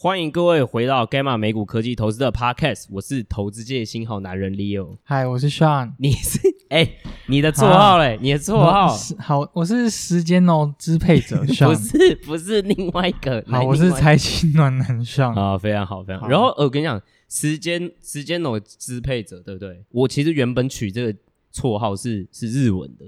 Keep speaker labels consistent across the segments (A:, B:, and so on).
A: 欢迎各位回到 Gamma 美股科技投资的 Podcast，我是投资界新好男人 Leo。
B: 嗨，我是 Sean。
A: 你是哎、欸，你的绰号嘞？你的绰号？
B: 好，我是时间哦支配者 Sean。
A: 不是，不是另外一个。
B: 好，我是财经暖男 Sean。
A: 啊，非常好，非常好。然后我跟你讲，时间时间哦支配者，对不对？我其实原本取这个绰号是是日文的。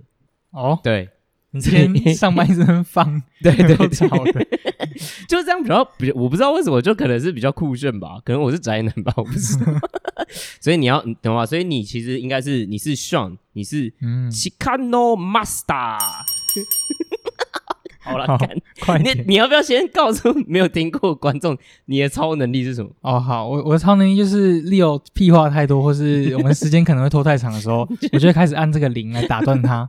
B: 哦，
A: 对。
B: 你今天上班一直放，
A: 对
B: 对对，
A: 就这样比较比，我不知道为什么，就可能是比较酷炫吧，可能我是宅男吧，我不知道。所以你要懂吗？所以你其实应该是你是 Sean，你是 Chicano Master。好了，
B: 快
A: 你你要不要先告诉没有听过观众你的超能力是什么？
B: 哦，好，我我的超能力就是 Leo 屁话太多，或是我们时间可能会拖太长的时候，我就会开始按这个铃来打断他。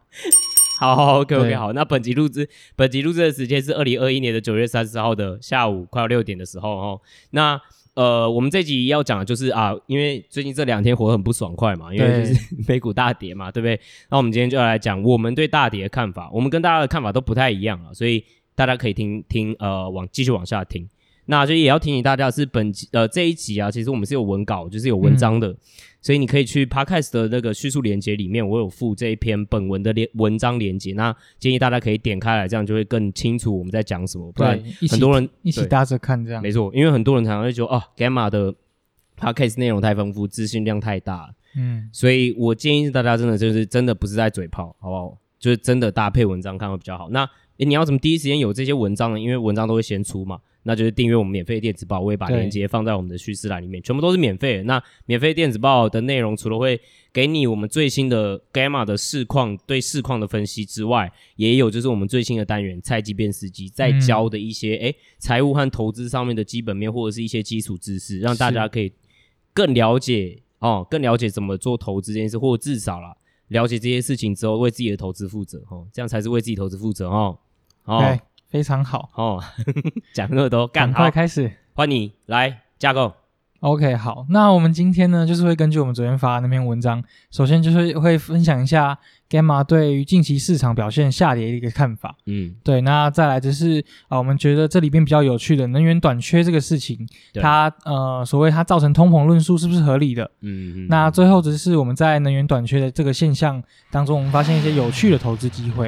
A: 好，好，OK OK，好。那本集录制，本集录制的时间是二零二一年的九月三十号的下午快要六点的时候哦。那呃，我们这集要讲的就是啊，因为最近这两天活得很不爽快嘛，因为就是美股大跌嘛，对不对？那我们今天就要来讲我们对大跌的看法。我们跟大家的看法都不太一样啊，所以大家可以听听呃，往继续往下听。那就也要提醒大家是本集呃这一集啊，其实我们是有文稿，就是有文章的。嗯所以你可以去 Podcast 的那个叙述连接里面，我有附这一篇本文的连文章连接。那建议大家可以点开来，这样就会更清楚我们在讲什么。不然很多人
B: 一起搭着看这样。
A: 没错，因为很多人常常会觉得哦，Gamma 的 Podcast 内容太丰富，资讯量太大。嗯，所以我建议大家真的就是真的不是在嘴炮，好不好？就是真的搭配文章看会比较好。那诶你要怎么第一时间有这些文章呢？因为文章都会先出嘛。那就是订阅我们免费电子报，我也把链接放在我们的叙事栏里面，全部都是免费的。那免费电子报的内容，除了会给你我们最新的 Gamma 的市况对市况的分析之外，也有就是我们最新的单元菜鸡变司机在教的一些诶财务和投资上面的基本面或者是一些基础知识，让大家可以更了解哦，更了解怎么做投资这件事，或者至少啦了解这些事情之后，为自己的投资负责哦，这样才是为自己投资负责哦。哦。
B: Okay. 非常好
A: 哦，讲那么多，赶
B: 快开始，
A: 换你来架构。
B: OK，好，那我们今天呢，就是会根据我们昨天发的那篇文章，首先就是会分享一下 Gamma 对于近期市场表现下跌的一个看法。嗯，对，那再来就是啊、呃，我们觉得这里边比较有趣的能源短缺这个事情，它呃，所谓它造成通膨论述是不是合理的？嗯嗯。那最后只是我们在能源短缺的这个现象当中，我们发现一些有趣的投资机会。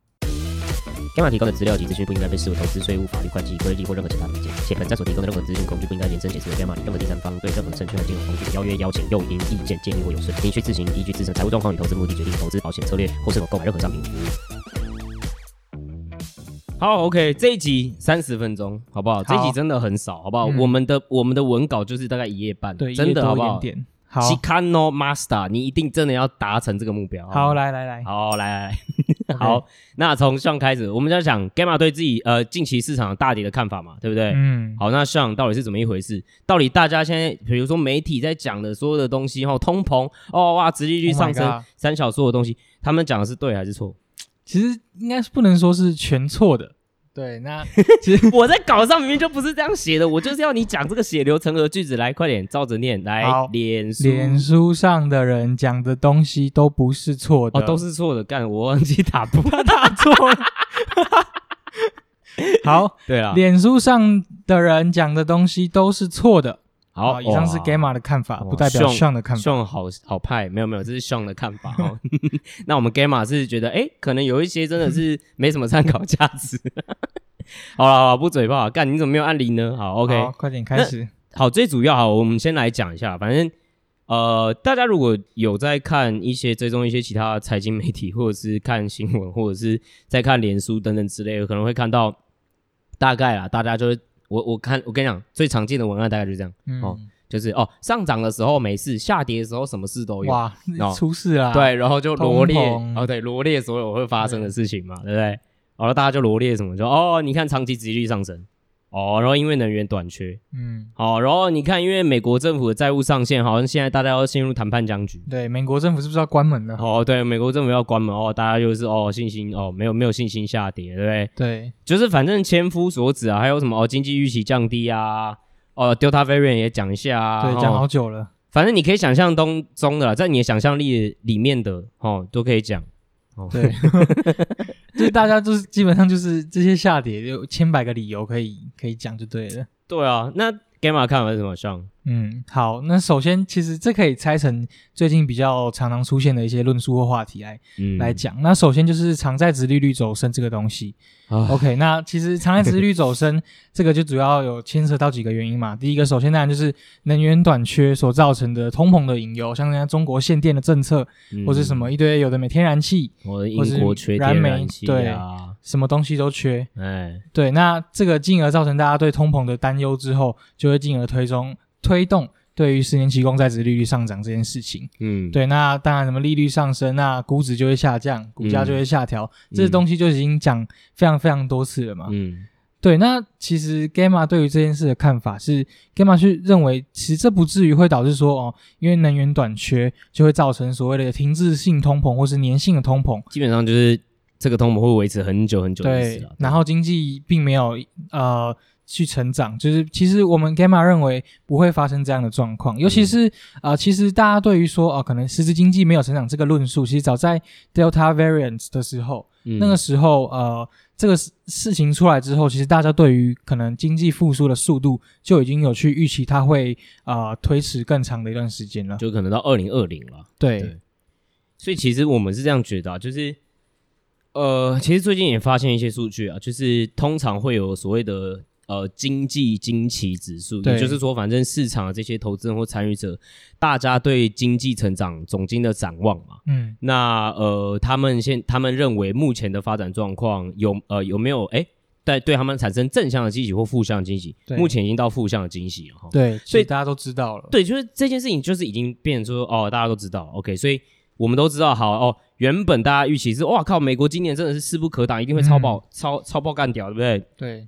A: Gamma 提供的资料及资讯不应该被视为投资、税务、法律、会计、规例或任何其他意见，且本站所提供的任何资讯工具不应该延伸解释为 Gamma 与任何第三方对任何证券和金融工具的邀约、邀请、诱因、意见、建议或有损，您需自行依据自身财务状况与投资目的决定投资保险策略或是否购买任何商品。好，OK，这一集三十分钟，好不好？这一集真的很少，好不好？我们的我们的文稿就是大概一页半，
B: 对，
A: 真的好不好？
B: 好
A: ，Chicano Master，你一定真的要达成这个目标。
B: 好，来来来，
A: 好来来来 好，那从 Sean 开始，我们就要讲 Gamma 对自己呃近期市场大跌的看法嘛，对不对？嗯，好，那 Sean 到底是怎么一回事？到底大家现在比如说媒体在讲的所有的东西，后通膨，哦哇，直利率上升，oh、三小所有的东西，他们讲的是对还是错？
B: 其实应该是不能说是全错的。对，那
A: 其实我在稿上明明就不是这样写的，我就是要你讲这个血流成河句子，来，快点照着念，来，脸书，
B: 脸书上的人讲的东西都不是错的，
A: 哦，都是错的，干，我忘记打不
B: 打错了，好，对了，脸书上的人讲的东西都是错的。好，以上是 Gamma 的看法，不代表 Sean 的看法。
A: Sean 好好派，没有没有，这是 Sean 的看法 哦。那我们 Gamma 是觉得，哎，可能有一些真的是没什么参考价值。好了好了，不嘴炮，干，你怎么没有按铃呢？好，OK，
B: 好，快点开始。
A: 好，最主要好，我们先来讲一下，反正呃，大家如果有在看一些追踪一些其他财经媒体，或者是看新闻，或者是在看脸书等等之类的，可能会看到大概啦，大家就是。我我看我跟你讲，最常见的文案大概就是这样、嗯、哦，就是哦，上涨的时候没事，下跌的时候什么事都有，
B: 哇，出事啊，
A: 对，然后就罗列哦，对，罗列所有会发生的事情嘛，对，对不对？然后大家就罗列什么，就哦，你看长期殖利率上升，哦，然后因为能源短缺，嗯，好，然后你看，因为美国政府的债务上限，好像现在大家要陷入谈判僵局。
B: 对，美国政府是不是要关门了？
A: 哦，对，美国政府要关门哦，大家就是哦，信心哦，没有没有信心下跌，对不对？
B: 对，
A: 就是反正千夫所指啊，还有什么哦，经济预期降低啊，哦，Delta variant 也讲一下啊，
B: 对，讲好久了。
A: 反正你可以想象当中的啦，在你的想象力里面的哦，都可以讲。哦，
B: 对，就是大家就是基本上就是这些下跌有千百个理由可以可以讲就对了。
A: 对啊，那 Gamma 看法是怎么像？
B: 嗯，好，那首先其实这可以拆成最近比较常常出现的一些论述或话题来、嗯、来讲。那首先就是长债殖利率走升这个东西。啊、OK，那其实长债殖利率走升这个就主要有牵涉到几个原因嘛。第一个，首先当然就是能源短缺所造成的通膨的隐忧，像人家中国限电的政策，嗯、或者什么一堆有的没天然气，
A: 或者英国缺天然气、啊、
B: 对，什么东西都缺。哎，对，那这个进而造成大家对通膨的担忧之后，就会进而推中。推动对于十年期公债值利率上涨这件事情，嗯，对，那当然什么利率上升，那估值就会下降，股价就会下调，嗯、这些东西就已经讲非常非常多次了嘛，嗯，对，那其实 Gamma 对于这件事的看法是，Gamma 去认为，其实这不至于会导致说哦，因为能源短缺就会造成所谓的停滞性通膨或是粘性的通膨，
A: 基本上就是这个通膨会维持很久很久的意思。
B: 对，然后经济并没有呃。去成长，就是其实我们 Gamma 认为不会发生这样的状况，尤其是啊、呃，其实大家对于说哦、呃，可能实质经济没有成长这个论述，其实早在 Delta variant 的时候，嗯、那个时候呃，这个事情出来之后，其实大家对于可能经济复苏的速度就已经有去预期，它会啊、呃、推迟更长的一段时间了，
A: 就可能到二零二零了。
B: 对，对，
A: 所以其实我们是这样觉得、啊，就是呃，其实最近也发现一些数据啊，就是通常会有所谓的。呃，经济惊奇指数，也就是说，反正市场的这些投资人或参与者，大家对经济成长总经的展望嘛，嗯，那呃，他们现他们认为目前的发展状况有呃有没有哎，在对他们产生正向的惊喜或负向的惊喜？目前已经到负向的惊喜了哈。
B: 对，所以大家都知道了。
A: 对，就是这件事情就是已经变成说哦，大家都知道，OK，所以我们都知道，好哦，原本大家预期是哇靠，美国今年真的是势不可挡，一定会超爆、嗯、超超爆干屌，对不对？
B: 对。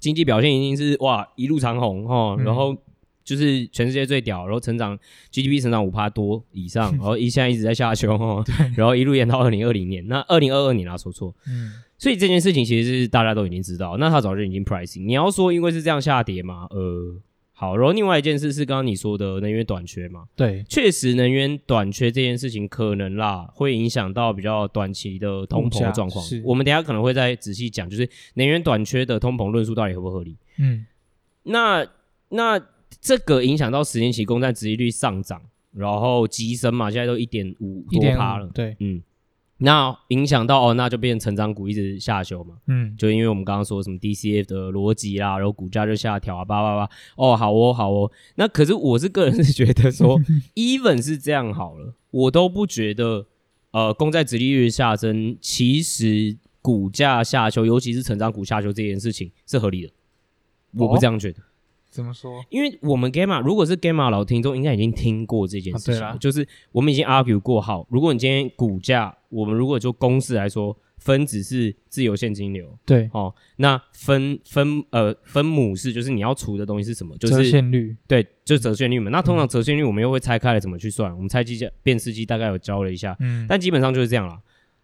A: 经济表现一定是哇一路长虹哈，然后就是全世界最屌，然后成长 GDP 成长五趴多以上，然后一现在一直在下修哈，然后一路延到二零二零年，那二零二二年啊说错，嗯，所以这件事情其实是大家都已经知道，那他早就已经 pricing，你要说因为是这样下跌吗？呃。好，然后另外一件事是刚刚你说的能源短缺嘛？
B: 对，
A: 确实能源短缺这件事情可能啦，会影响到比较短期的通膨的状况。是，我们等下可能会再仔细讲，就是能源短缺的通膨论述到底合不合理？嗯，那那这个影响到十年期公债殖利率上涨，然后急升嘛，现在都一点五多趴了。
B: 对，嗯。
A: 那影响到哦，那就变成成长股一直下修嘛，嗯，就因为我们刚刚说什么 DCF 的逻辑啦，然后股价就下调啊，叭叭叭，哦，好哦，好哦。那可是我是个人是觉得说，even 是这样好了，我都不觉得，呃，公债殖利率下升，其实股价下修，尤其是成长股下修这件事情是合理的，我不这样觉得。哦
B: 怎么说？
A: 因为我们 Gamma 如果是 Gamma 老听众，应该已经听过这件事情，啊、就是我们已经 argue 过好。如果你今天股价，我们如果就公式来说，分子是自由现金流，
B: 对，
A: 哦，那分分呃分母是就是你要除的东西是什么？就是
B: 折现率，
A: 对，就是折现率嘛。那通常折现率我们又会拆开来怎么去算？嗯、我们拆机械辨识机大概有教了一下，嗯，但基本上就是这样啦。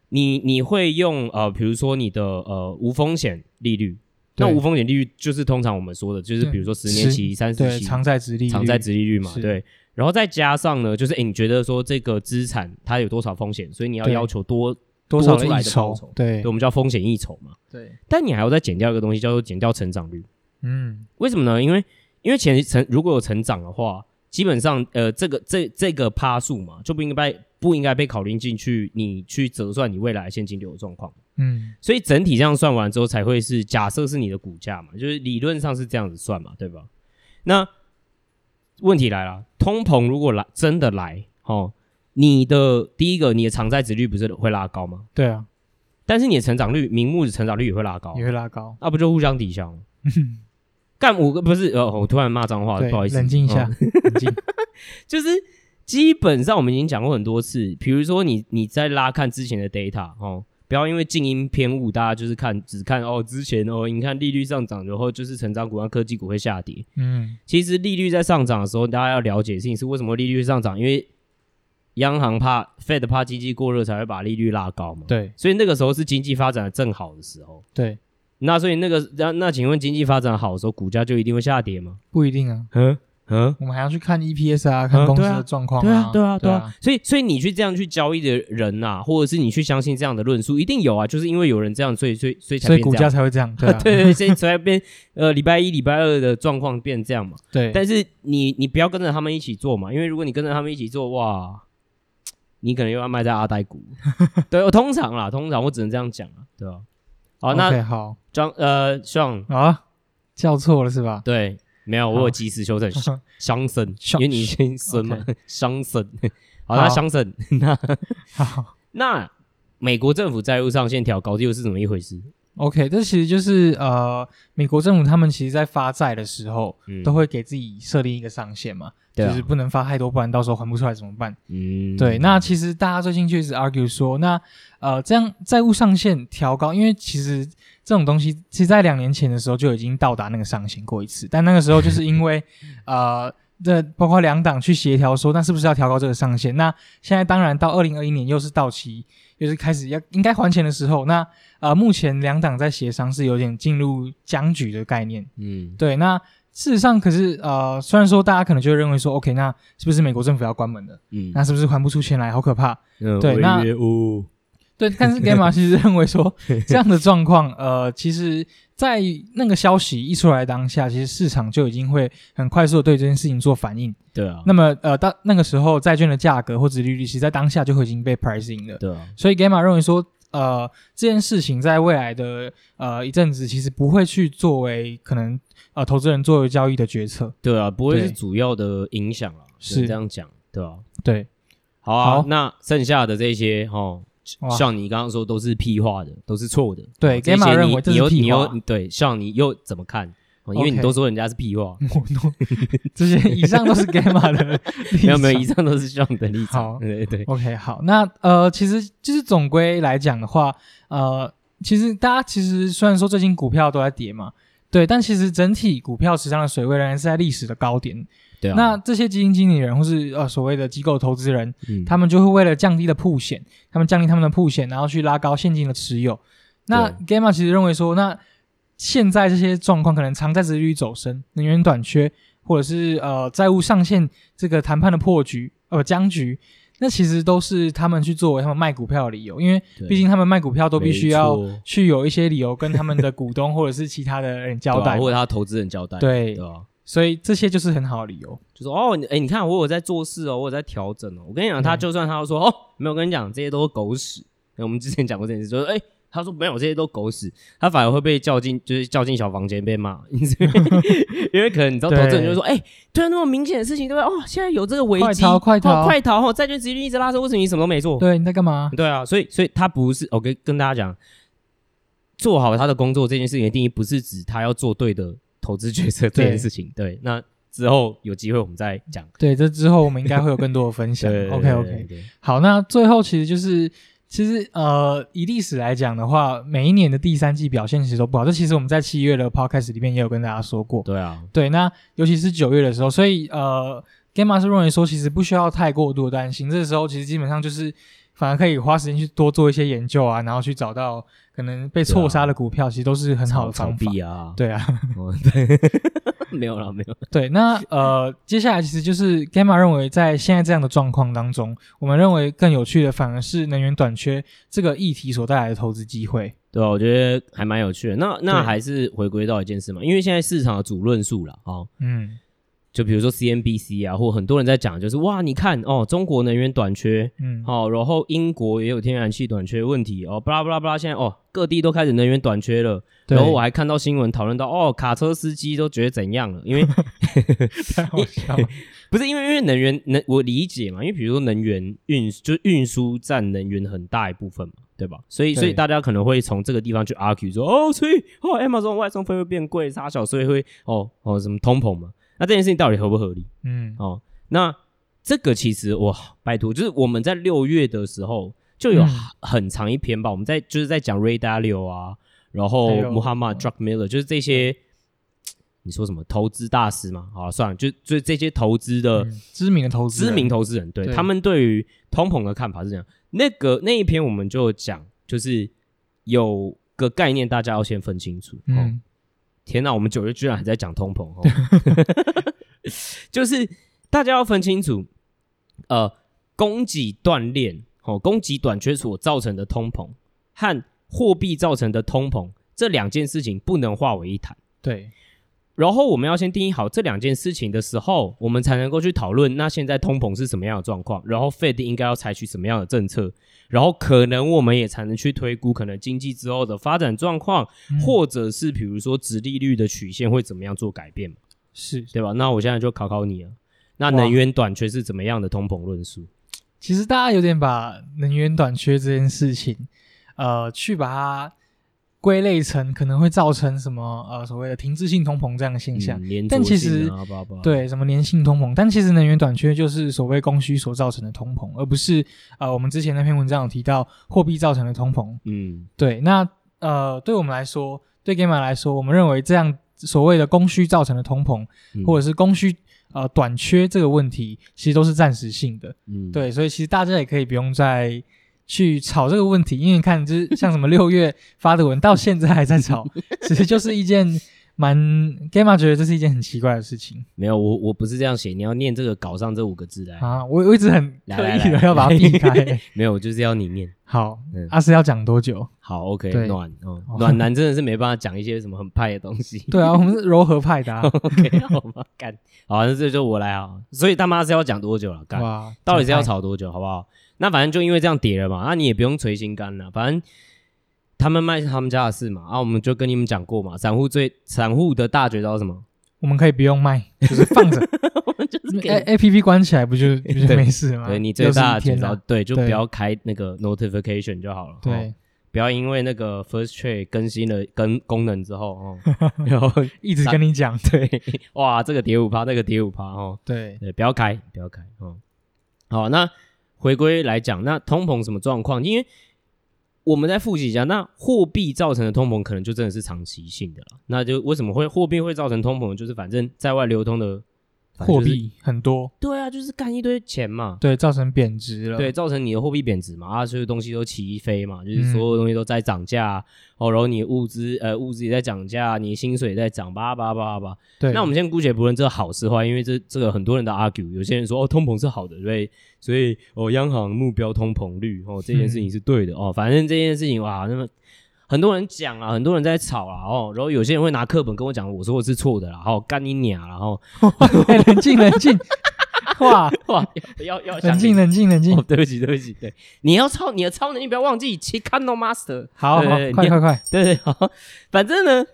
A: 你你会用呃，比如说你的呃无风险利率。那无风险利率就是通常我们说的，就是比如说十年期、三十期
B: 长债殖利率、
A: 长债殖利率嘛，对。然后再加上呢，就是诶，你觉得说这个资产它有多少风险，所以你要要求多
B: 多少
A: 出来的报酬，对，
B: 我
A: 们叫风险溢酬嘛，
B: 对。
A: 但你还要再减掉一个东西，叫做减掉成长率。嗯，为什么呢？因为因为前成如果有成长的话，基本上呃，这个这这个趴数嘛，就不应该不应该被考虑进去，你去折算你未来现金流的状况。嗯，所以整体这样算完之后，才会是假设是你的股价嘛，就是理论上是这样子算嘛，对吧？那问题来了，通膨如果来真的来，哦，你的第一个，你的偿债值率不是会拉高吗？
B: 对啊，
A: 但是你的成长率，名目的成长率也会拉高，
B: 也会拉高，
A: 那不就互相抵消吗？干五个不是？呃，我突然骂脏话，不好意思，
B: 冷静一下，冷静，
A: 就是基本上我们已经讲过很多次，比如说你你在拉看之前的 data 哦。不要因为静音偏误，大家就是看只看哦之前哦，你看利率上涨，然后就是成长股和科技股会下跌。嗯，其实利率在上涨的时候，大家要了解的事情是为什么利率上涨，因为央行怕 Fed 怕经济过热才会把利率拉高嘛。
B: 对，
A: 所以那个时候是经济发展的正好的时候。
B: 对，
A: 那所以那个那那请问经济发展好的时候，股价就一定会下跌吗？
B: 不一定啊。
A: 嗯。嗯，
B: 我们还要去看 EPS 啊，看公司的状况啊，
A: 对啊，对啊，对啊。所以，所以你去这样去交易的人呐，或者是你去相信这样的论述，一定有啊，就是因为有人这样，所以，所以，所以才
B: 所以股价才会这样，对
A: 对对，所以才会变呃，礼拜一、礼拜二的状况变这样嘛。
B: 对。
A: 但是你你不要跟着他们一起做嘛，因为如果你跟着他们一起做，哇，你可能又要卖在阿呆股。对，我通常啦，通常我只能这样讲啊，对吧？好，那
B: 好，
A: 张呃，Sean
B: 啊，叫错了是吧？
A: 对。没有，我有及时修正，乡绅，因为你姓孙嘛，乡绅。好，那乡绅，那好，那美国政府债务上限调高，又是怎么一回事
B: ？OK，这其实就是呃，美国政府他们其实在发债的时候，都会给自己设定一个上限嘛，就是不能发太多，不然到时候还不出来怎么办？嗯，对。那其实大家最近就一直 argue 说，那呃，这样债务上限调高，因为其实。这种东西，其实在两年前的时候就已经到达那个上限过一次，但那个时候就是因为，呃，这包括两党去协调说，那是不是要调高这个上限？那现在当然到二零二一年又是到期，又是开始要应该还钱的时候，那呃，目前两党在协商是有点进入僵局的概念。嗯，对。那事实上，可是呃，虽然说大家可能就会认为说，OK，那是不是美国政府要关门了？嗯，那是不是还不出钱来？好可怕。嗯，对，那。对，但是 Gamma 其实认为说，这样的状况，呃，其实，在那个消息一出来当下，其实市场就已经会很快速的对这件事情做反应。
A: 对啊。
B: 那么，呃，到那个时候，债券的价格或者利率，其实在当下就会已经被 pricing 了。
A: 对啊。
B: 所以 Gamma 认为说，呃，这件事情在未来的呃一阵子，其实不会去作为可能呃投资人作为交易的决策。
A: 对啊，不会是主要的影响啊。是这样讲，对吧？
B: 对。
A: 好啊，那剩下的这些，齁。像你刚刚说都是屁话的，都是错的。
B: 对，Gamma 认为这是屁话。
A: 对，像你又怎么看？因为你都说人家是屁话。
B: 这些以上都是 Gamma 的，
A: 没有没有，以上都是 Sean 的立场。好，对对。
B: OK，好，那呃，其实就是总归来讲的话，呃，其实大家其实虽然说最近股票都在跌嘛，对，但其实整体股票市场的水位仍然是在历史的高点。
A: 对啊，
B: 那这些基金经理人或是呃所谓的机构投资人，嗯，他们就会为了降低的铺险，他们降低他们的铺险，然后去拉高现金的持有。那 Gamma 其实认为说，那现在这些状况可能长债殖利率走升、能源短缺，或者是呃债务上限这个谈判的破局呃僵局，那其实都是他们去作为他们卖股票的理由，因为毕竟他们卖股票都必须要去有一些理由跟他们的股东或者是其他的人交代，
A: 啊、或者他投资人交代，
B: 对。对所以这些就是很好的理由，
A: 就说哦，哎、欸，你看我有在做事哦，我有在调整哦。我跟你讲，他就算他说哦，没有，我跟你讲，这些都是狗屎。我们之前讲过这件事，就是哎、欸，他说没有，这些都狗屎，他反而会被叫进，就是叫进小房间被骂，因为 可能你知道，投资人就说，哎，突然那么明显的事情，对不对？哦，现在有这个危机，
B: 快逃，快逃，
A: 快逃！哈，债券殖利率一直拉升，为什么你什么都没做？
B: 对，你在干嘛？
A: 对啊，所以，所以他不是，我跟跟大家讲，做好他的工作这件事情的定义，不是指他要做对的投资决策这件事情，对，对那。之后有机会我们再讲。
B: 对，这之后我们应该会有更多的分享。OK OK，好，那最后其实就是，其实呃，以历史来讲的话，每一年的第三季表现其实都不好。这其实我们在七月的 Podcast 里面也有跟大家说过。
A: 对啊，
B: 对，那尤其是九月的时候，所以呃，Gamma 是认为说，其实不需要太过度的担心。这个时候其实基本上就是，反而可以花时间去多做一些研究啊，然后去找到可能被错杀的股票，其实都是很好的方法
A: 啊。
B: 对啊，
A: 对。没有了，没有。
B: 对，那 呃，接下来其实就是 Gamma 认为，在现在这样的状况当中，我们认为更有趣的反而是能源短缺这个议题所带来的投资机会。
A: 对啊，我觉得还蛮有趣的。那那还是回归到一件事嘛，因为现在市场的主论述了啊，哦、嗯。就比如说 CNBC 啊，或很多人在讲，就是哇，你看哦，中国能源短缺，嗯，好、哦，然后英国也有天然气短缺问题哦，巴拉巴拉巴拉，现在哦，各地都开始能源短缺了。然后我还看到新闻讨论到，哦，卡车司机都觉得怎样了？因为
B: 太好笑了，
A: 不是因为因为能源能我理解嘛，因为比如说能源运就运输占能源很大一部分嘛，对吧？所以所以大家可能会从这个地方去 argue 说，哦，所以哦，Amazon 外送费会变贵，差小所以会哦哦什么通膨嘛。那这件事情到底合不合理？嗯，哦，那这个其实哇，拜托，就是我们在六月的时候就有很长一篇吧。嗯、我们在就是在讲 Ray Dalio 啊，然后 Muhammad Druckenmiller，就是这些你说什么投资大师嘛？好，算了，就就这些投资的、嗯、
B: 知名的投资
A: 知名投资人，对，对他们对于通膨的看法是这样。那个那一篇我们就讲，就是有个概念，大家要先分清楚。嗯，哦、天哪，我们九月居然还在讲通膨哦，就是大家要分清楚，呃，供给断链，哦，供给短缺所造成的通膨和货币造成的通膨这两件事情不能化为一谈。
B: 对。
A: 然后我们要先定义好这两件事情的时候，我们才能够去讨论那现在通膨是什么样的状况，然后 Fed 应该要采取什么样的政策，然后可能我们也才能去推估可能经济之后的发展状况，嗯、或者是比如说直利率的曲线会怎么样做改变嘛？
B: 是
A: 对吧？那我现在就考考你了，那能源短缺是怎么样的通膨论述？
B: 其实大家有点把能源短缺这件事情，呃，去把它。归类成可能会造成什么呃所谓的停滞性通膨这样的现象，
A: 嗯、
B: 但其实对什么粘性通膨，但其实能源短缺就是所谓供需所造成的通膨，而不是呃我们之前那篇文章有提到货币造成的通膨。嗯，对，那呃对我们来说，对 Gamma 来说，我们认为这样所谓的供需造成的通膨，嗯、或者是供需呃短缺这个问题，其实都是暂时性的。嗯，对，所以其实大家也可以不用再。去炒这个问题，因为你看，就是像什么六月发的文，到现在还在炒，其实就是一件蛮 Gamma 觉得这是一件很奇怪的事情。
A: 没有，我我不是这样写，你要念这个稿上这五个字来
B: 啊！我我一直很刻意的要把它避开。
A: 没有，就是要你念。
B: 好，阿斯要讲多久？
A: 好，OK，暖哦，暖男真的是没办法讲一些什么很派的东西。
B: 对啊，我们是柔和派的。
A: OK，好吧，干，好，那这就我来啊。所以大妈是要讲多久了？干，到底是要吵多久？好不好？那反正就因为这样跌了嘛，那你也不用捶心肝了。反正他们卖是他们家的事嘛，啊，我们就跟你们讲过嘛。散户最散户的大绝招是什么？
B: 我们可以不用卖，就是放着，我们就是 A A P P 关起来不就不 就没事吗？
A: 对，你最大的绝招，对，就不要开那个 notification 就好了。对，不要因为那个 First Trade 更新了跟功能之后哦，然 后
B: 一直跟你讲，
A: 对，哇，这个跌五趴，那个跌五趴哦，对对，不要开，不要开哦。好，那。回归来讲，那通膨什么状况？因为我们在复习一下，那货币造成的通膨可能就真的是长期性的了。那就为什么会货币会造成通膨？就是反正在外流通的。
B: 货币很多，
A: 对啊，就是干一堆钱嘛，
B: 对，造成贬值了，
A: 对，造成你的货币贬值嘛，啊，所有东西都起飞嘛，就是所有东西都在涨价，哦，然后你物资呃物资也在涨价，你薪水也在涨，叭叭叭叭，对。那我们先姑且不论这个好是坏，因为这这个很多人的 argue，有些人说哦通膨是好的，对，所以哦央行目标通膨率哦这件事情是对的哦，反正这件事情哇那么。很多人讲啊，很多人在吵啊，哦，然后有些人会拿课本跟我讲，我说我是错的啦，然后干你娘，然后
B: 冷静冷静，哇。哇，
A: 要要
B: 冷静冷静冷静，
A: 对不起对不起，对，你要超你的超能力不要忘记，Chicano Master，
B: 好好快快快，
A: 对对好，反正呢。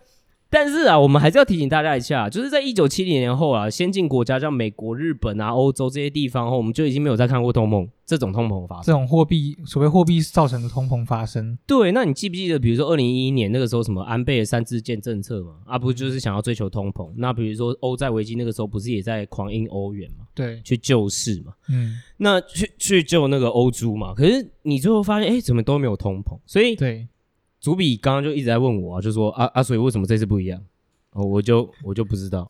A: 但是啊，我们还是要提醒大家一下，就是在一九七零年后啊，先进国家像美国、日本啊、欧洲这些地方后，我们就已经没有再看过通膨这种通膨发生，
B: 这种货币所谓货币造成的通膨发生。
A: 对，那你记不记得，比如说二零一一年那个时候，什么安倍的三支箭政策嘛？啊，不就是想要追求通膨？那比如说欧债危机那个时候，不是也在狂印欧元嘛？
B: 对，
A: 去救市嘛。嗯，那去去救那个欧猪嘛？可是你最后发现，哎，怎么都没有通膨？所以
B: 对。
A: 主笔刚刚就一直在问我啊，就说啊啊，所以为什么这次不一样？哦，我就我就不知道，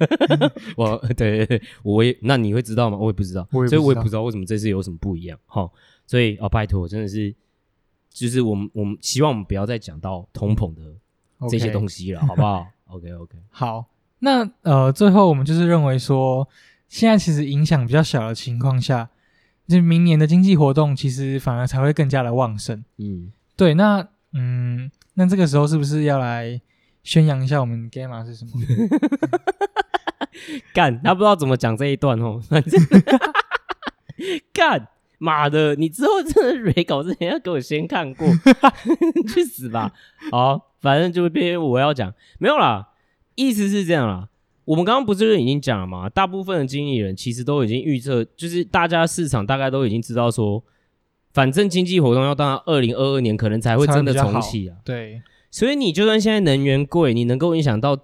A: 我对对对，我也那你会知道吗？我也不知道，所以我也不知道为什么这次有什么不一样。好，所以哦，拜托，真的是，就是我们我们希望我们不要再讲到通膨的这些东西了.好不好？OK OK，
B: 好，那呃，最后我们就是认为说，现在其实影响比较小的情况下，就明年的经济活动其实反而才会更加的旺盛。嗯，对，那。嗯，那这个时候是不是要来宣扬一下我们 Gamma 是什么？
A: 干，他不知道怎么讲这一段哦。反 正干，妈的，你之后真的 re 稿之前要给我先看过，去死吧！好，反正就变我要讲，没有啦，意思是这样啦。我们刚刚不是已经讲了吗？大部分的经理人其实都已经预测，就是大家市场大概都已经知道说。反正经济活动要到二零二二年，可能才会真的重启啊。
B: 对，
A: 所以你就算现在能源贵，你能够影响到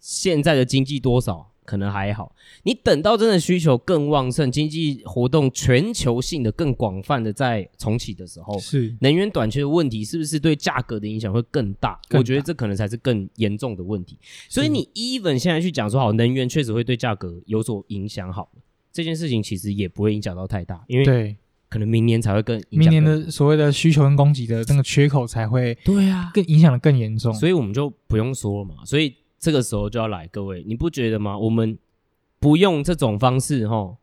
A: 现在的经济多少？可能还好。你等到真的需求更旺盛，经济活动全球性的更广泛的在重启的时候，
B: 是
A: 能源短缺的问题是不是对价格的影响会更大？更大。我觉得这可能才是更严重的问题。所以你 even 现在去讲说好，能源确实会对价格有所影响，好，这件事情其实也不会影响到太大，因为对。可能明年才会更，更
B: 明年的所谓的需求跟供给的那个缺口才会
A: 对啊，
B: 更影响的更严重，
A: 所以我们就不用说了嘛。所以这个时候就要来，各位，你不觉得吗？我们不用这种方式哈，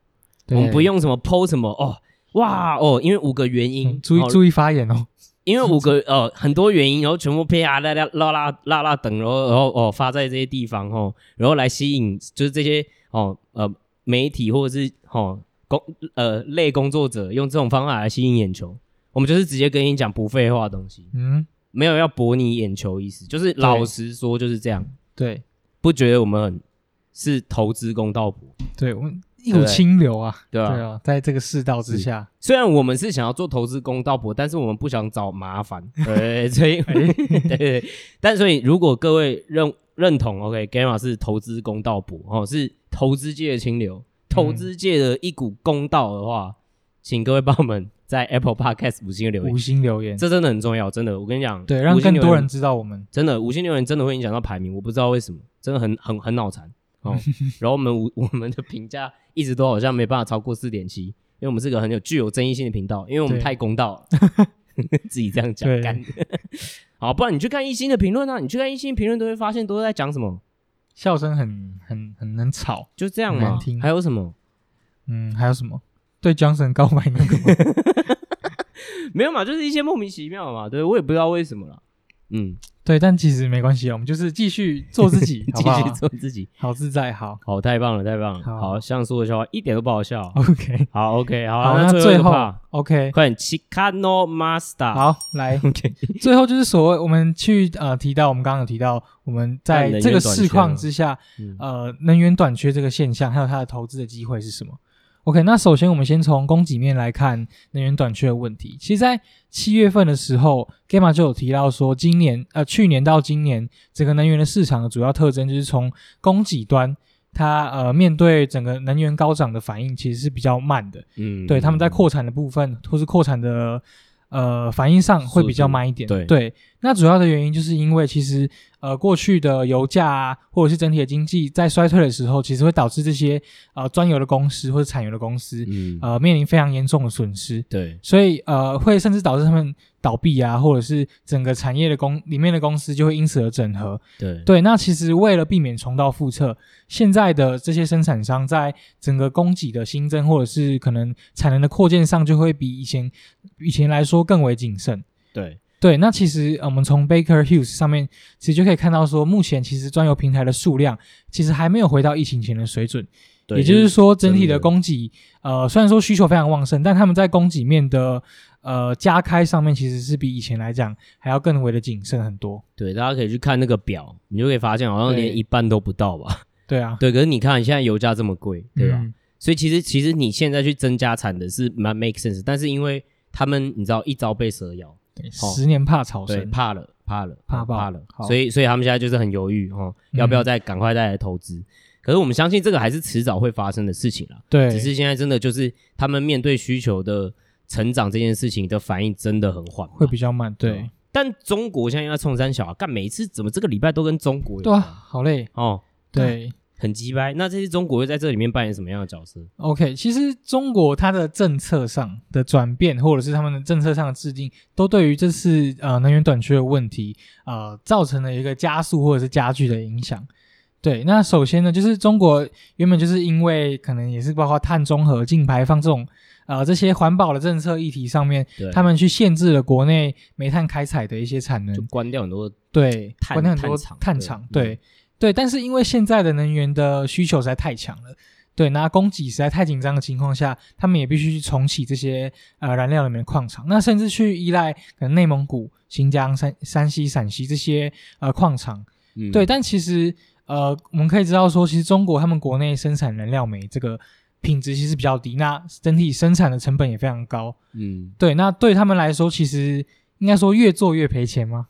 A: 我们不用什么 PO 什么哦，哇哦，因为五个原因，
B: 嗯、注意注意发言哦，
A: 因为五个呃很多原因，然后全部啪啊啦啦啦啦啦啦等，然后然后哦发在这些地方哦，然后来吸引就是这些哦呃媒体或者是齁。工呃类工作者用这种方法来吸引眼球，我们就是直接跟你讲不废话的东西，嗯，没有要博你眼球意思，就是老实说就是这样，
B: 对，
A: 不觉得我们很是投资公道伯，
B: 对我们一股清流啊，
A: 对啊？
B: 对啊，在这个世道之下，
A: 虽然我们是想要做投资公道伯，但是我们不想找麻烦，对，所以 对，对，但所以如果各位认认同，OK，Gamma 是投资公道博哦，是投资界的清流。投资界的一股公道的话，嗯、请各位帮我们在 Apple Podcast 五星留言，
B: 五星留言，
A: 这真的很重要，真的，我跟你讲，
B: 对，让更多人知道我们，
A: 真的五星留言真的会影响到排名，我不知道为什么，真的很很很脑残哦。然后我们我们的评价一直都好像没办法超过四点七，因为我们是个很有具有争议性的频道，因为我们太公道了，自己这样讲干。好，不然你去看一星的评论啊，你去看一星评论都会发现都在讲什么。
B: 笑声很很很能吵，
A: 就这样嘛。还有什么？
B: 嗯，还有什么？对 Johnson 告白那个吗？
A: 没有嘛，就是一些莫名其妙嘛。对，我也不知道为什么了。嗯。
B: 对，但其实没关系，我们就是继续做自己，
A: 继续做自己，
B: 好自在，好，
A: 好，太棒了，太棒了，好，像说的笑话一点都不好笑
B: ，OK，
A: 好，OK，好，
B: 好，那最后，OK，
A: 快点，Chicano Master，
B: 好，来，OK，最后就是所谓我们去呃提到，我们刚刚有提到，我们在这个市况之下，呃，能源短缺这个现象，还有它的投资的机会是什么？OK，那首先我们先从供给面来看能源短缺的问题。其实，在七月份的时候，Gamma 就有提到说，今年呃去年到今年，整个能源的市场的主要特征就是从供给端，它呃面对整个能源高涨的反应其实是比较慢的。嗯，对，他们在扩产的部分或是扩产的呃反应上会比较慢一点。对对，那主要的原因就是因为其实。呃，过去的油价啊，或者是整体的经济在衰退的时候，其实会导致这些呃专油的公司或者产油的公司，嗯，呃，面临非常严重的损失。对，所以呃，会甚至导致他们倒闭啊，或者是整个产业的公里面的公司就会因此而整合。对，对，那其实为了避免重蹈覆辙，现在的这些生产商在整个供给的新增或者是可能产能的扩建上，就会比以前以前来说更为谨慎。对。对，那其实我们从 Baker Hughes 上面其实就可以看到，说目前其实专有平台的数量其实还没有回到疫情前的水准。对，也就是说，整体的供给，呃，虽然说需求非常旺盛，但他们在供给面的呃加开上面，其实是比以前来讲还要更为的谨慎很多。对，大家可以去看那个表，你就可以发现好像连一半都不到吧？对，对啊，对。可是你看现在油价这么贵，对吧？嗯、所以其实其实你现在去增加产的是蛮 make sense，但是因为他们你知道一朝被蛇咬。对，十年怕草绳，
A: 怕了，怕了，
B: 怕
A: 怕了，所以，所以他们现在就是很犹豫哦，要不要再赶快再来投资？嗯、可是我们相信这个还是迟早会发生的事情啦。对，只是现在真的就是他们面对需求的成长这件事情的反应真的很缓，
B: 会比较慢。对，对
A: 但中国现在要冲三小啊，干每一次怎么这个礼拜都跟中国有？
B: 对啊，好累
A: 哦。
B: 对。
A: 很鸡掰，那这些中国会在这里面扮演什么样的角色
B: ？OK，其实中国它的政策上的转变，或者是他们的政策上的制定，都对于这次呃能源短缺的问题，呃，造成了一个加速或者是加剧的影响。对，那首先呢，就是中国原本就是因为可能也是包括碳中和、净排放这种呃这些环保的政策议题上面，他们去限制了国内煤炭开采的一些产能，
A: 就关掉很多对，
B: 关掉很多碳厂，对。对，但是因为现在的能源的需求实在太强了，对，那供给实在太紧张的情况下，他们也必须去重启这些呃燃料里面的矿场，那甚至去依赖可能内蒙古、新疆、山山西、陕西这些呃矿场，嗯、对，但其实呃我们可以知道说，其实中国他们国内生产燃料煤这个品质其实比较低，那整体生产的成本也非常高，嗯，对，那对他们来说，其实应该说越做越赔钱吗？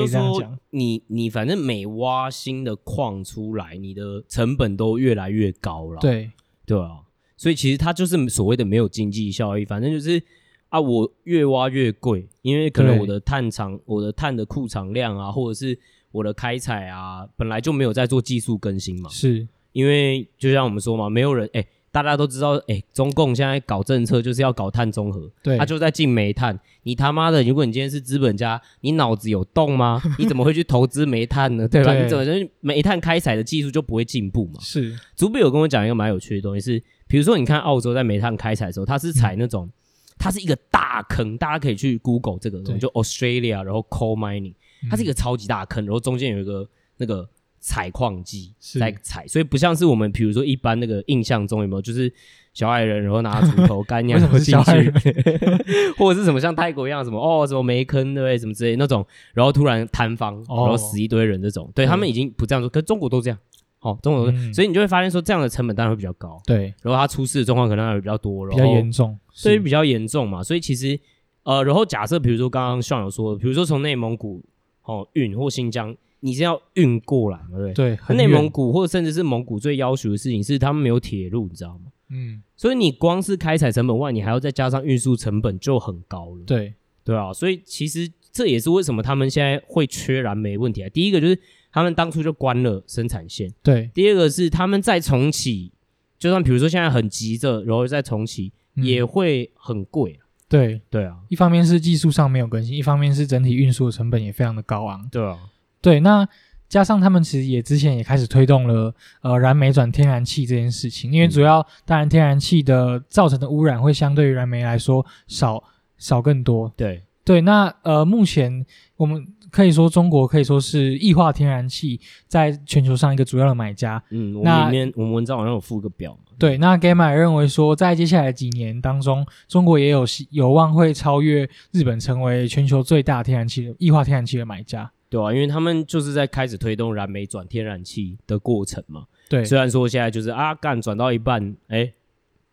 A: 就是说你你反正每挖新的矿出来，你的成本都越来越高了。
B: 对
A: 对啊，所以其实它就是所谓的没有经济效益，反正就是啊，我越挖越贵，因为可能我的碳场、我的碳的库藏量啊，或者是我的开采啊，本来就没有在做技术更新嘛。
B: 是
A: 因为就像我们说嘛，没有人哎。欸大家都知道，哎、欸，中共现在搞政策就是要搞碳中和，
B: 对，
A: 他就在禁煤炭。你他妈的，如果你今天是资本家，你脑子有洞吗？你怎么会去投资煤炭呢？对吧？对你怎么就煤炭开采的技术就不会进步嘛？
B: 是。
A: 祖比有跟我讲一个蛮有趣的东西，是比如说，你看澳洲在煤炭开采的时候，它是采那种，嗯、它是一个大坑，大家可以去 Google 这个东西，就 Australia，然后 Coal Mining，它是一个超级大坑，然后中间有一个那个。采矿机在采，所以不像是我们，比如说一般那个印象中有没有，就是小矮人然后拿锄头干 样子进去，或者是什么像泰国一样什么哦什么煤坑对不对，什么之类那种，然后突然坍方，然后死一堆人这种，对他们已经不这样做，可是中国都这样，哦，中国都，所以你就会发现说这样的成本当然会比较高，
B: 对，然
A: 后他出事的状况可能还会比较多，
B: 比较严重，
A: 所以比较严重嘛，所以其实呃，然后假设比如说刚刚像有说，比如说从内蒙古哦运或新疆。你是要运过来，对不对？
B: 对，
A: 内蒙古或者甚至是蒙古最要求的事情是他们没有铁路，你知道吗？嗯，所以你光是开采成本外，你还要再加上运输成本就很高了。
B: 对，
A: 对啊，所以其实这也是为什么他们现在会缺燃煤问题啊。第一个就是他们当初就关了生产线，
B: 对。
A: 第二个是他们再重启，就算比如说现在很急着，然后再重启，嗯，也会很贵。
B: 对，
A: 对啊。
B: 一方面是技术上没有更新，一方面是整体运输的成本也非常的高昂。
A: 对啊。
B: 对，那加上他们其实也之前也开始推动了呃燃煤转天然气这件事情，因为主要、嗯、当然天然气的造成的污染会相对于燃煤来说少少更多。
A: 对
B: 对，那呃目前我们可以说中国可以说是液化天然气在全球上一个主要的买家。
A: 嗯，那里面我们文章好像有附个表。
B: 对，那 Gamma 认为说在接下来几年当中，中国也有有望会超越日本，成为全球最大天然气的液化天然气的买家。
A: 对啊，因为他们就是在开始推动燃煤转天然气的过程嘛。
B: 对，
A: 虽然说现在就是啊干转到一半，哎，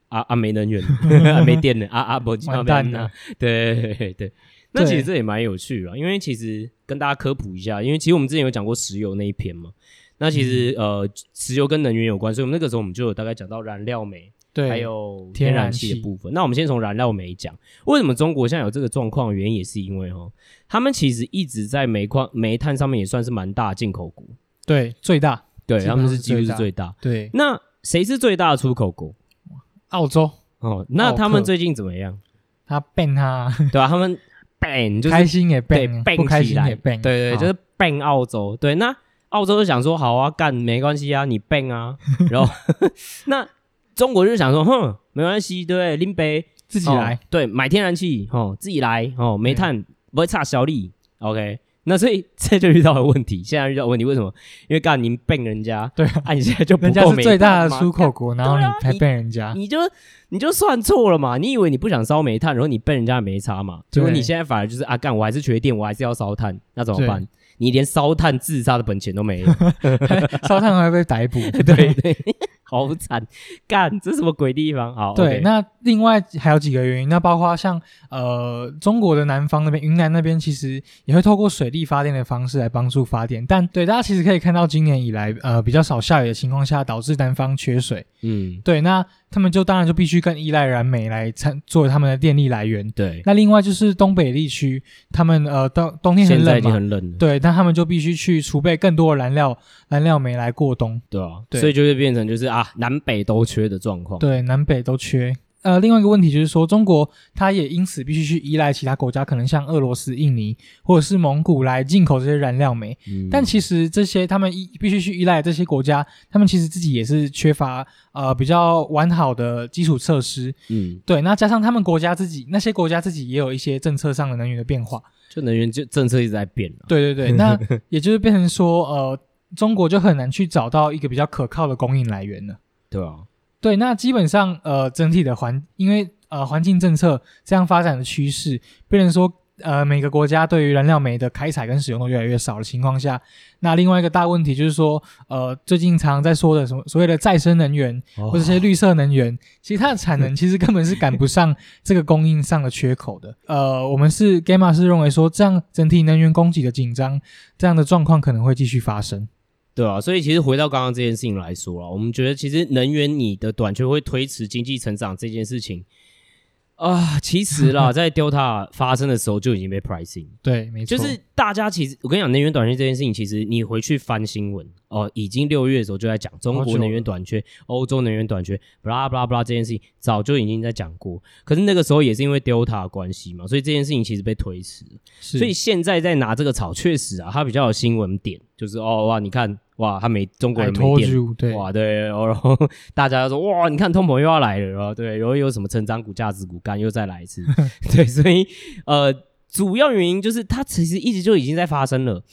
A: 啊啊没能源，啊没电了，啊啊不
B: 完蛋了。
A: 对对 对，那其实这也蛮有趣的，因为其实跟大家科普一下，因为其实我们之前有讲过石油那一篇嘛。那其实、嗯、呃，石油跟能源有关，所以我们那个时候我们就有大概讲到燃料煤。
B: 对，
A: 还有天然气的部分。那我们先从燃料煤讲，为什么中国现在有这个状况？原因也是因为哦，他们其实一直在煤矿、煤炭上面也算是蛮大进口国。
B: 对，最大。
A: 对，他们是几乎是最大。
B: 对，
A: 那谁是最大的出口国？
B: 澳洲。
A: 哦，那他们最近怎么样？
B: 他 ban 他，
A: 对啊，他们 ban 就是
B: 开心也 ban，
A: 不开心也 ban，对对，就是 ban 澳洲。对，那澳洲就想说，好啊，干没关系啊，你 ban 啊，然后 那。中国就想说，哼，没关系，对，拎杯
B: 自己来，
A: 哦，对，买天然气，哦，自己来，哦，煤炭不会差小利，OK，那所以 这就遇到了问题，现在遇到问题，为什么？因为刚刚您笨人家，
B: 对，
A: 啊，你现在就
B: 人家是最大的出口国，然后你还笨人家，
A: 你，你就你就算错了嘛，你以为你不想烧煤炭，然后你笨人家没差嘛，结果你现在反而就是啊，干，我还是缺电，我还是要烧炭，那怎么办？你连烧炭自杀的本钱都没有，
B: 烧炭还会被逮捕，
A: 对 对。好惨，干，这是什么鬼地方？好，
B: 对，okay、那另外还有几个原因，那包括像呃中国的南方那边，云南那边其实也会透过水力发电的方式来帮助发电，但对大家其实可以看到，今年以来呃比较少下雨的情况下，导致南方缺水。嗯，对，那他们就当然就必须更依赖燃煤来参作为他们的电力来源。
A: 对，
B: 那另外就是东北地区，他们呃冬冬天很冷嘛，对，但他们就必须去储备更多的燃料燃料煤来过冬。
A: 对啊，对，所以就会变成就是啊。南北都缺的状况，
B: 对，南北都缺。呃，另外一个问题就是说，中国它也因此必须去依赖其他国家，可能像俄罗斯、印尼或者是蒙古来进口这些燃料煤。嗯，但其实这些他们依必须去依赖这些国家，他们其实自己也是缺乏呃比较完好的基础设施。嗯，对。那加上他们国家自己那些国家自己也有一些政策上的能源的变化，
A: 就能源就政策一直在变。
B: 对对对，那也就是变成说，呃，中国就很难去找到一个比较可靠的供应来源了。
A: 对啊，
B: 对，那基本上呃，整体的环，因为呃环境政策这样发展的趋势，变成说呃每个国家对于燃料煤的开采跟使用都越来越少的情况下，那另外一个大问题就是说，呃，最近常常在说的什么所谓的再生能源或者这些绿色能源，其实它的产能其实根本是赶不上这个供应上的缺口的。呃，我们是 Gamma 是认为说，这样整体能源供给的紧张，这样的状况可能会继续发生。
A: 对啊，所以其实回到刚刚这件事情来说啊，我们觉得其实能源你的短缺会推迟经济成长这件事情啊，其实啦，在 Delta 发生的时候就已经被 pricing。
B: 对，没错，
A: 就是大家其实我跟你讲，能源短缺这件事情，其实你回去翻新闻哦，已经六月的时候就在讲中国能源短缺、欧洲能源短缺，布拉布拉布拉这件事情早就已经在讲过。可是那个时候也是因为 Delta 的关系嘛，所以这件事情其实被推迟。所以现在在拿这个炒，确实啊，它比较有新闻点，就是哦哇，你看哇，他没中国人没电，
B: 对
A: 哇对，然后大家就说哇，你看通膨又要来了，然后对，然后有什么成长股、价值股干又再来一次，对，所以呃，主要原因就是它其实一直就已经在发生了。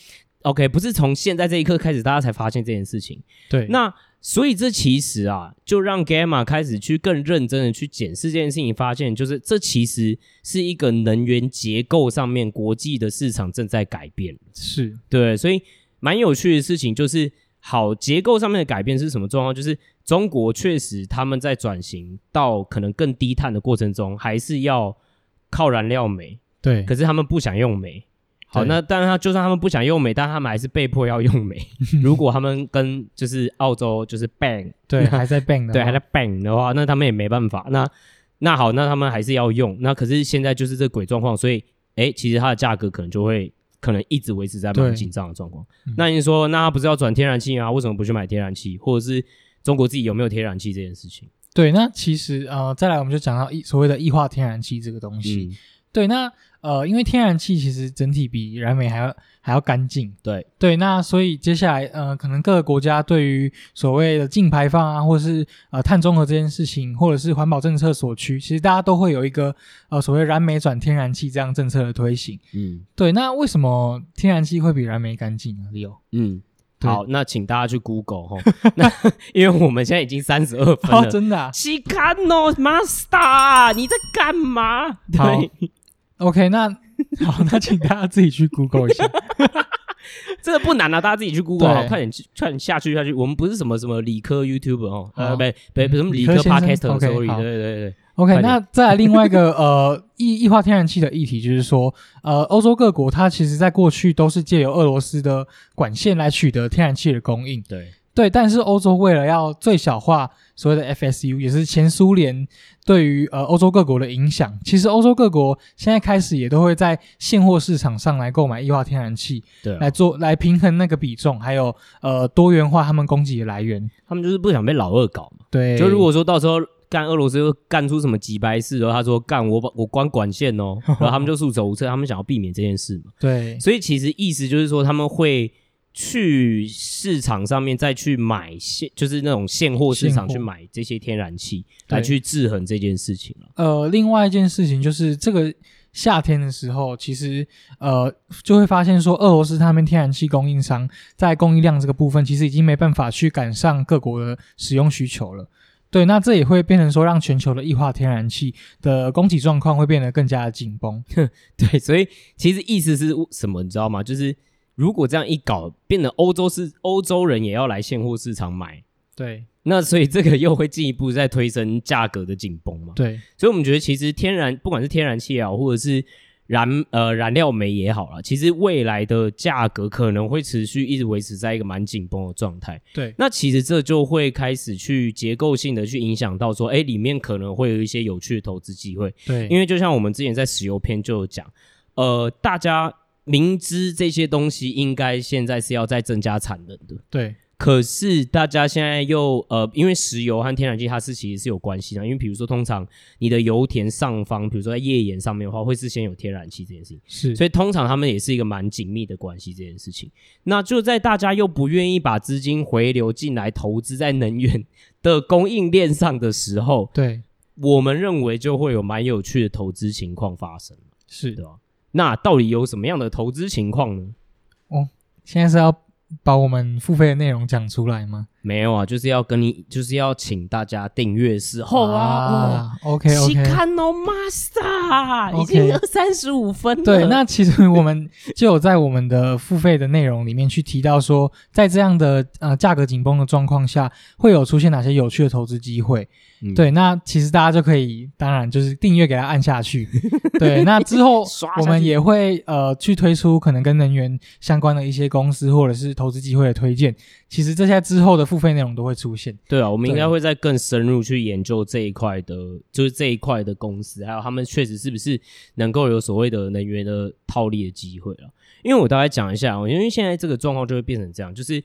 A: OK，不是从现在这一刻开始，大家才发现这件事情。
B: 对，
A: 那所以这其实啊，就让 Gamma 开始去更认真的去检视这件事情，发现就是这其实是一个能源结构上面国际的市场正在改变。
B: 是
A: 对，所以蛮有趣的事情就是，好结构上面的改变是什么状况？就是中国确实他们在转型到可能更低碳的过程中，还是要靠燃料煤。
B: 对，
A: 可是他们不想用煤。好，那当然，他就算他们不想用煤，但他们还是被迫要用煤。如果他们跟就是澳洲就是 ban，
B: 对，还在 ban 的，
A: 对，还在 ban 的话，那他们也没办法。那那好，那他们还是要用。那可是现在就是这鬼状况，所以哎，其实它的价格可能就会可能一直维持在蛮紧张的状况。那你说，那他不是要转天然气啊？为什么不去买天然气？或者是中国自己有没有天然气这件事情？
B: 对，那其实呃，再来我们就讲到所谓的液化天然气这个东西。嗯、对，那。呃，因为天然气其实整体比燃煤还要还要干净，
A: 对。
B: 对，那所以接下来呃，可能各个国家对于所谓的净排放啊，或者是呃碳中和这件事情，或者是环保政策所趋，其实大家都会有一个呃所谓燃煤转天然气这样政策的推行。嗯，对，那为什么天然气会比燃煤干净呢？Leo，
A: 嗯，好，那请大家去 Google 哈，那因为我们现在已经三十二分了，
B: 哦、真的、啊，
A: 西卡诺 Master，你在干嘛？对。
B: OK，那 好，那请大家自己去 Google 一下，
A: 这个不难啊，大家自己去 Google，好，快点去，快点下去下去。我们不是什么什么理科 YouTuber 哦，呃，不不不，什么理科 Podcaster，Sorry，对对对。
B: OK，那再来另外一个呃，液液化天然气的议题，就是说，呃，欧洲各国它其实在过去都是借由俄罗斯的管线来取得天然气的供应，
A: 对。
B: 对，但是欧洲为了要最小化所谓的 FSU，也是前苏联对于呃欧洲各国的影响，其实欧洲各国现在开始也都会在现货市场上来购买液化天然气，
A: 对、啊，
B: 来做来平衡那个比重，还有呃多元化他们供给的来源。
A: 他们就是不想被老二搞嘛。
B: 对，
A: 就如果说到时候干俄罗斯又干出什么几百事，然后他说干我我关管线哦，然后他们就束手无策，他们想要避免这件事嘛。
B: 对，
A: 所以其实意思就是说他们会。去市场上面再去买现，就是那种现货市场去买这些天然气来去制衡这件事情了。
B: 呃，另外一件事情就是这个夏天的时候，其实呃就会发现说，俄罗斯他们天然气供应商在供应量这个部分，其实已经没办法去赶上各国的使用需求了。对，那这也会变成说，让全球的液化天然气的供给状况会变得更加的紧绷。
A: 对，所以其实意思是什么，你知道吗？就是。如果这样一搞，变得欧洲是欧洲人也要来现货市场买，
B: 对，
A: 那所以这个又会进一步再推升价格的紧绷嘛？
B: 对，
A: 所以我们觉得其实天然不管是天然气也好，或者是燃呃燃料煤也好啦，其实未来的价格可能会持续一直维持在一个蛮紧绷的状态。
B: 对，
A: 那其实这就会开始去结构性的去影响到说，哎，里面可能会有一些有趣的投资机会。
B: 对，
A: 因为就像我们之前在石油篇就有讲，呃，大家。明知这些东西应该现在是要再增加产能的，
B: 对。
A: 可是大家现在又呃，因为石油和天然气它是其实是有关系的，因为比如说通常你的油田上方，比如说在页岩上面的话，会是先有天然气这件事情，
B: 是。
A: 所以通常他们也是一个蛮紧密的关系这件事情。那就在大家又不愿意把资金回流进来投资在能源的供应链上的时候，
B: 对，
A: 我们认为就会有蛮有趣的投资情况发生，
B: 是
A: 的。那到底有什么样的投资情况呢？
B: 哦，现在是要把我们付费的内容讲出来吗？
A: 没有啊，就是要跟你，就是要请大家订阅时候啊。
B: OK OK。
A: Chicano Master 已经二三十五分了。
B: 对，那其实我们就有在我们的付费的内容里面去提到说，在这样的呃价格紧绷的状况下，会有出现哪些有趣的投资机会。嗯、对，那其实大家就可以，当然就是订阅给他按下去。对，那之后我们也会呃去推出可能跟能源相关的一些公司或者是投资机会的推荐。其实这些之后的付费内容都会出现。
A: 对啊，我们应该会再更深入去研究这一块的，就是这一块的公司，还有他们确实是不是能够有所谓的能源的套利的机会了。因为我大概讲一下，因为现在这个状况就会变成这样，就是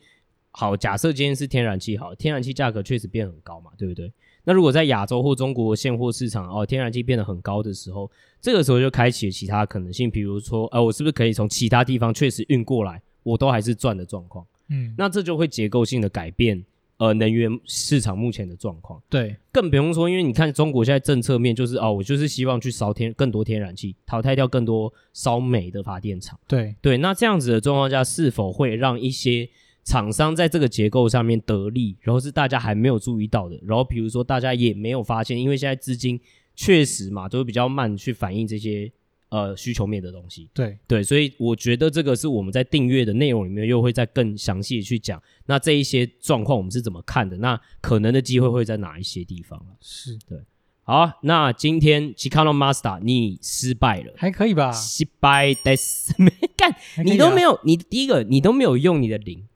A: 好，假设今天是天然气好，天然气价格确实变很高嘛，对不对？那如果在亚洲或中国现货市场哦，天然气变得很高的时候，这个时候就开启了其他可能性，比如说，呃，我是不是可以从其他地方确实运过来，我都还是赚的状况？嗯，那这就会结构性的改变，呃，能源市场目前的状况。
B: 对，
A: 更不用说，因为你看中国现在政策面就是哦，我就是希望去烧天更多天然气，淘汰掉更多烧煤的发电厂。
B: 对
A: 对，那这样子的状况下，是否会让一些厂商在这个结构上面得利，然后是大家还没有注意到的，然后比如说大家也没有发现，因为现在资金确实嘛都比较慢去反映这些呃需求面的东西。
B: 对
A: 对，所以我觉得这个是我们在订阅的内容里面又会再更详细的去讲，那这一些状况我们是怎么看的？那可能的机会会在哪一些地方？
B: 是
A: 对。好，那今天 Chicano Master 你失败了，
B: 还可以吧？
A: 失败です，没干，你都没有，你第一个你都没有用你的零。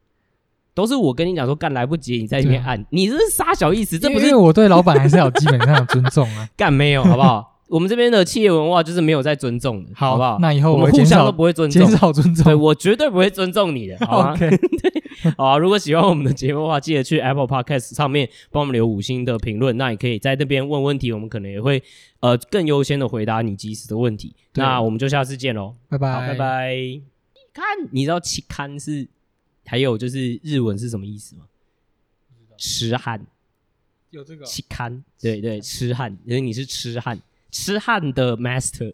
A: 都是我跟你讲说干来不及，你在那边按，你这是杀小意思，这不是因
B: 为我对老板还是要基本上有尊重啊。
A: 干没有，好不好？我们这边的企业文化就是没有在尊重的，好，好不好？
B: 那以后我
A: 们互相都不会尊重，
B: 减少尊重。
A: 对，我绝对不会尊重你的，好吗 好啊。如果喜欢我们的节目的话，记得去 Apple Podcast 上面帮我们留五星的评论。那也可以在那边问问题，我们可能也会呃更优先的回答你及时的问题。那我们就下次见喽，
B: 拜拜，
A: 好，拜拜。看，你知道期刊是？还有就是日文是什么意思吗？痴汉，
B: 有这个
A: 期刊，对对，痴汉，因为你是痴汉，痴汉的 master。